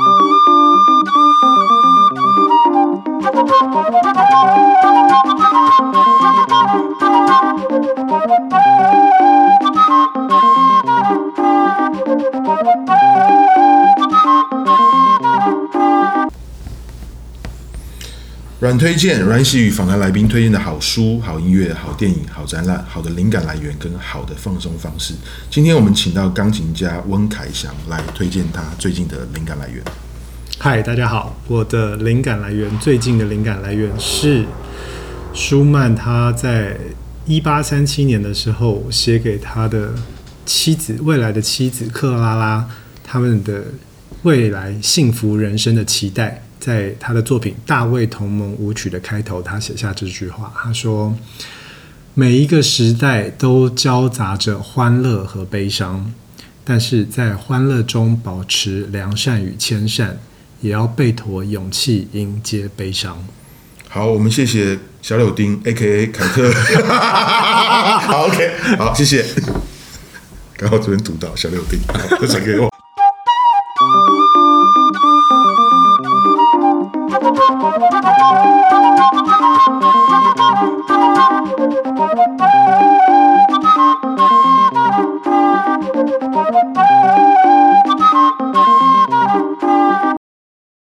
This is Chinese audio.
Thank you. 阮推荐，阮玺与访谈来宾推荐的好书、好音乐、好电影、好展览、好的灵感来源跟好的放松方式。今天我们请到钢琴家温凯翔来推荐他最近的灵感来源。嗨，大家好，我的灵感来源，最近的灵感来源是舒曼，他在一八三七年的时候写给他的妻子，未来的妻子克拉拉，他们的未来幸福人生的期待。在他的作品《大卫同盟舞曲》的开头，他写下这句话：“他说，每一个时代都交杂着欢乐和悲伤，但是在欢乐中保持良善与谦善，也要备妥勇气迎接悲伤。”好，我们谢谢小柳丁 （A.K.A. 凯特）。好，OK，好，谢谢。刚好这边读到小柳丁，这传给我。Thank you.